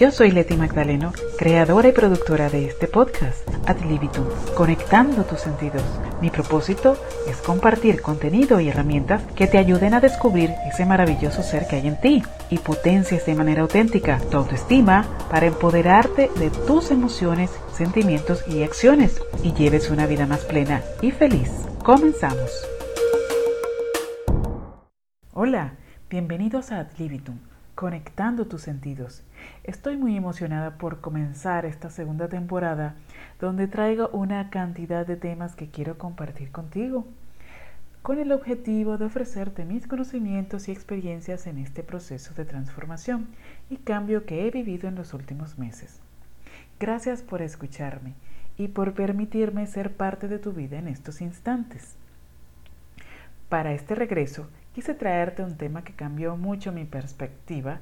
Yo soy Leti Magdaleno, creadora y productora de este podcast, Ad Libitum, conectando tus sentidos. Mi propósito es compartir contenido y herramientas que te ayuden a descubrir ese maravilloso ser que hay en ti y potencias de manera auténtica tu autoestima para empoderarte de tus emociones, sentimientos y acciones y lleves una vida más plena y feliz. Comenzamos. Hola, bienvenidos a Ad Libitum conectando tus sentidos. Estoy muy emocionada por comenzar esta segunda temporada donde traigo una cantidad de temas que quiero compartir contigo con el objetivo de ofrecerte mis conocimientos y experiencias en este proceso de transformación y cambio que he vivido en los últimos meses. Gracias por escucharme y por permitirme ser parte de tu vida en estos instantes. Para este regreso quise traerte un tema que cambió mucho mi perspectiva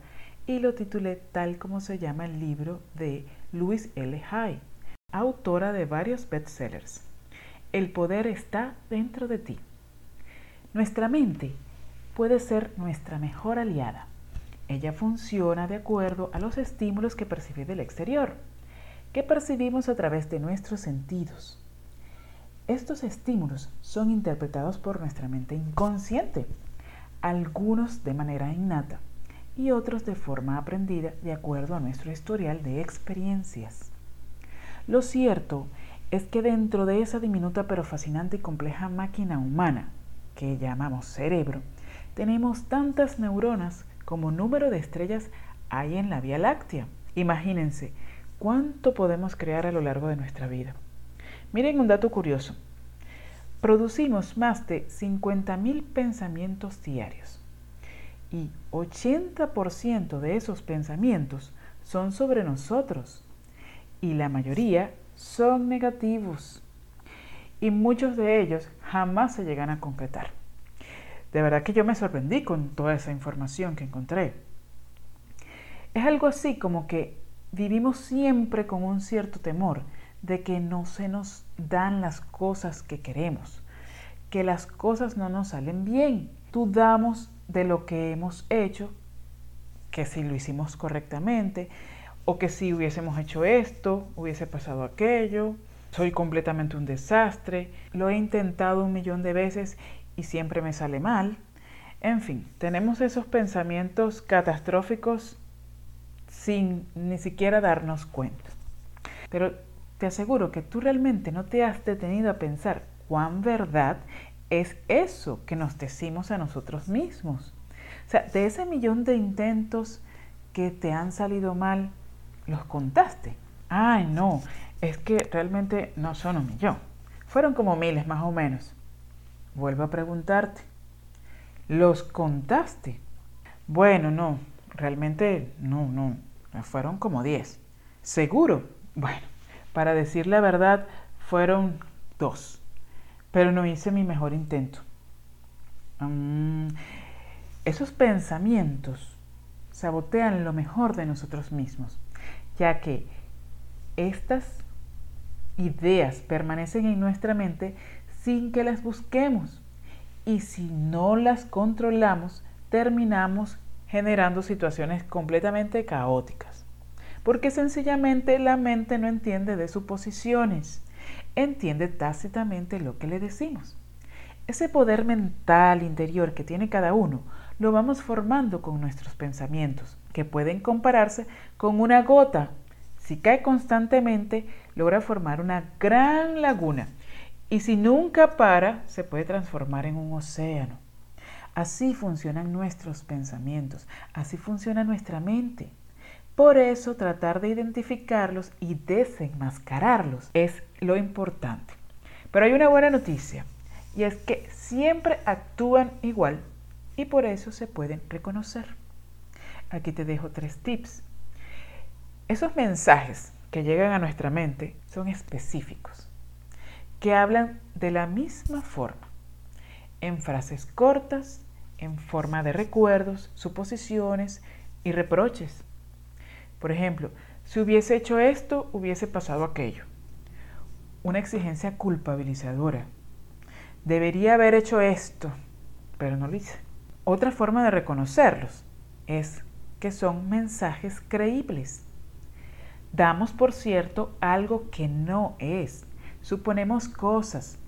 y lo titulé tal como se llama el libro de Louise L. Hay, autora de varios bestsellers. El poder está dentro de ti. Nuestra mente puede ser nuestra mejor aliada. Ella funciona de acuerdo a los estímulos que percibe del exterior, que percibimos a través de nuestros sentidos. Estos estímulos son interpretados por nuestra mente inconsciente algunos de manera innata y otros de forma aprendida de acuerdo a nuestro historial de experiencias. Lo cierto es que dentro de esa diminuta pero fascinante y compleja máquina humana que llamamos cerebro, tenemos tantas neuronas como número de estrellas hay en la Vía Láctea. Imagínense cuánto podemos crear a lo largo de nuestra vida. Miren un dato curioso producimos más de 50.000 pensamientos diarios y 80% de esos pensamientos son sobre nosotros y la mayoría son negativos y muchos de ellos jamás se llegan a concretar. De verdad que yo me sorprendí con toda esa información que encontré. Es algo así como que vivimos siempre con un cierto temor de que no se nos dan las cosas que queremos, que las cosas no nos salen bien. Dudamos de lo que hemos hecho, que si lo hicimos correctamente, o que si hubiésemos hecho esto, hubiese pasado aquello, soy completamente un desastre, lo he intentado un millón de veces y siempre me sale mal. En fin, tenemos esos pensamientos catastróficos sin ni siquiera darnos cuenta. Pero te aseguro que tú realmente no te has detenido a pensar cuán verdad es eso que nos decimos a nosotros mismos. O sea, de ese millón de intentos que te han salido mal, los contaste. Ay, no, es que realmente no son un millón. Fueron como miles más o menos. Vuelvo a preguntarte, ¿los contaste? Bueno, no, realmente no, no, fueron como diez. ¿Seguro? Bueno, para decir la verdad, fueron dos, pero no hice mi mejor intento. Mm, esos pensamientos sabotean lo mejor de nosotros mismos, ya que estas ideas permanecen en nuestra mente sin que las busquemos. Y si no las controlamos terminamos generando situaciones completamente caóticas porque sencillamente la mente no entiende de suposiciones, entiende tácitamente lo que le decimos. Ese poder mental interior que tiene cada uno lo vamos formando con nuestros pensamientos, que pueden compararse con una gota. Si cae constantemente, logra formar una gran laguna y si nunca para, se puede transformar en un océano. Así funcionan nuestros pensamientos, así funciona nuestra mente. Por eso tratar de identificarlos y desenmascararlos es lo importante. Pero hay una buena noticia y es que siempre actúan igual y por eso se pueden reconocer. Aquí te dejo tres tips. Esos mensajes que llegan a nuestra mente son específicos, que hablan de la misma forma, en frases cortas, en forma de recuerdos, suposiciones y reproches por ejemplo, si hubiese hecho esto, hubiese pasado aquello. Una exigencia culpabilizadora. Debería haber hecho esto, pero no lo hice. Otra forma de reconocerlos es que son mensajes creíbles. Damos por cierto algo que no es. Suponemos cosas.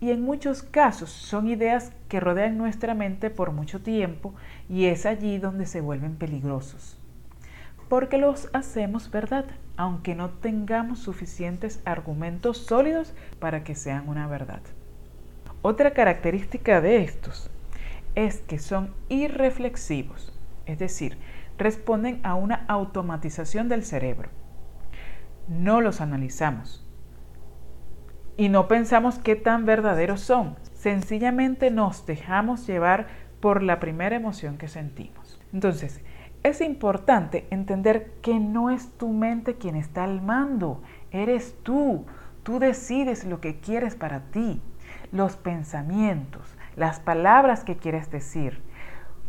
Y en muchos casos son ideas que rodean nuestra mente por mucho tiempo y es allí donde se vuelven peligrosos. Porque los hacemos verdad, aunque no tengamos suficientes argumentos sólidos para que sean una verdad. Otra característica de estos es que son irreflexivos, es decir, responden a una automatización del cerebro. No los analizamos y no pensamos qué tan verdaderos son. Sencillamente nos dejamos llevar por la primera emoción que sentimos. Entonces, es importante entender que no es tu mente quien está al mando, eres tú. Tú decides lo que quieres para ti, los pensamientos, las palabras que quieres decir.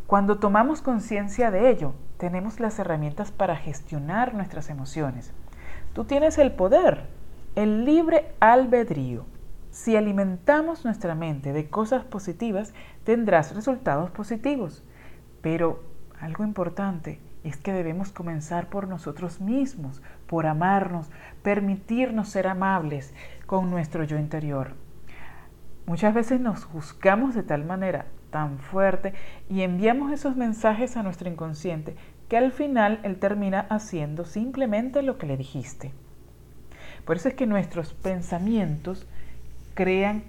Cuando tomamos conciencia de ello, tenemos las herramientas para gestionar nuestras emociones. Tú tienes el poder, el libre albedrío. Si alimentamos nuestra mente de cosas positivas, tendrás resultados positivos. Pero algo importante es que debemos comenzar por nosotros mismos, por amarnos, permitirnos ser amables con nuestro yo interior. Muchas veces nos juzgamos de tal manera tan fuerte y enviamos esos mensajes a nuestro inconsciente que al final él termina haciendo simplemente lo que le dijiste. Por eso es que nuestros pensamientos crean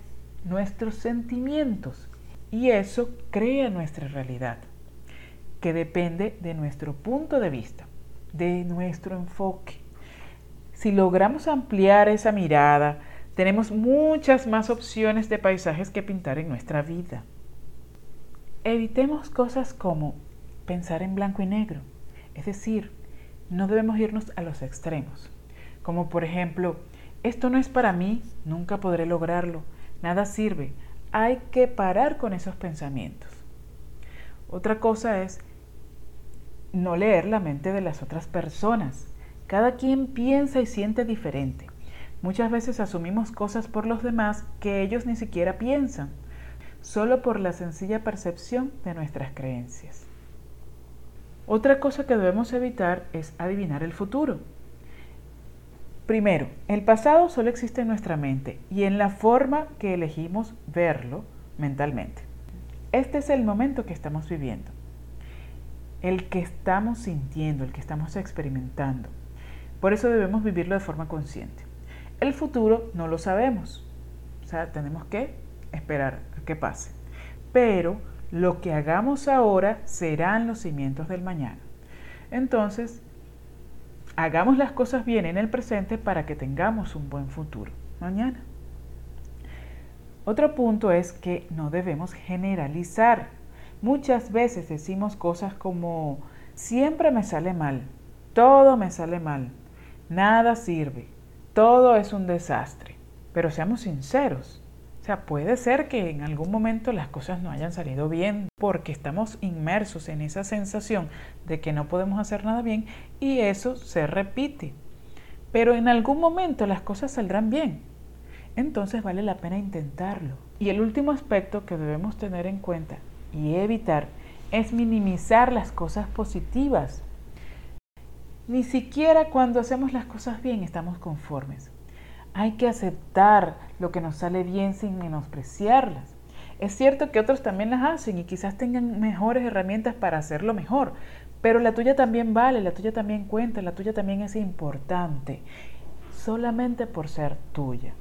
nuestros sentimientos y eso crea nuestra realidad, que depende de nuestro punto de vista, de nuestro enfoque. Si logramos ampliar esa mirada, tenemos muchas más opciones de paisajes que pintar en nuestra vida. Evitemos cosas como pensar en blanco y negro, es decir, no debemos irnos a los extremos, como por ejemplo, esto no es para mí, nunca podré lograrlo, nada sirve, hay que parar con esos pensamientos. Otra cosa es no leer la mente de las otras personas. Cada quien piensa y siente diferente. Muchas veces asumimos cosas por los demás que ellos ni siquiera piensan, solo por la sencilla percepción de nuestras creencias. Otra cosa que debemos evitar es adivinar el futuro. Primero, el pasado solo existe en nuestra mente y en la forma que elegimos verlo mentalmente. Este es el momento que estamos viviendo, el que estamos sintiendo, el que estamos experimentando. Por eso debemos vivirlo de forma consciente. El futuro no lo sabemos. O sea, tenemos que esperar a que pase. Pero lo que hagamos ahora serán los cimientos del mañana. Entonces, hagamos las cosas bien en el presente para que tengamos un buen futuro mañana. Otro punto es que no debemos generalizar. Muchas veces decimos cosas como, siempre me sale mal, todo me sale mal, nada sirve, todo es un desastre. Pero seamos sinceros. O sea, puede ser que en algún momento las cosas no hayan salido bien porque estamos inmersos en esa sensación de que no podemos hacer nada bien y eso se repite. Pero en algún momento las cosas saldrán bien. Entonces vale la pena intentarlo. Y el último aspecto que debemos tener en cuenta y evitar es minimizar las cosas positivas ni siquiera cuando hacemos las cosas bien estamos conformes. Hay que aceptar lo que nos sale bien sin menospreciarlas. Es cierto que otros también las hacen y quizás tengan mejores herramientas para hacerlo mejor, pero la tuya también vale, la tuya también cuenta, la tuya también es importante, solamente por ser tuya.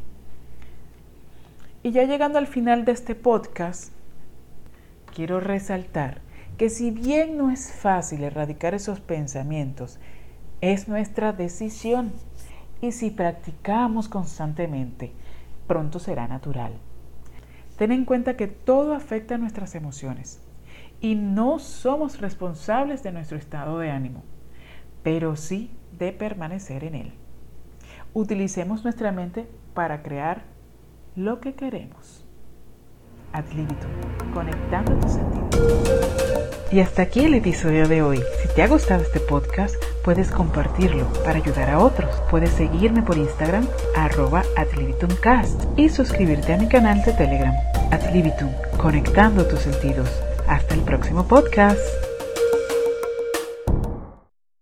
Y ya llegando al final de este podcast, quiero resaltar que si bien no es fácil erradicar esos pensamientos, es nuestra decisión y si practicamos constantemente, pronto será natural. Ten en cuenta que todo afecta a nuestras emociones y no somos responsables de nuestro estado de ánimo, pero sí de permanecer en él. Utilicemos nuestra mente para crear lo que queremos. Ad libitum, conectando tus sentidos. Y hasta aquí el episodio de hoy. Si te ha gustado este podcast, puedes compartirlo para ayudar a otros. Puedes seguirme por Instagram, arroba adlibitumcast y suscribirte a mi canal de Telegram, Adlibitum, conectando tus sentidos. Hasta el próximo podcast.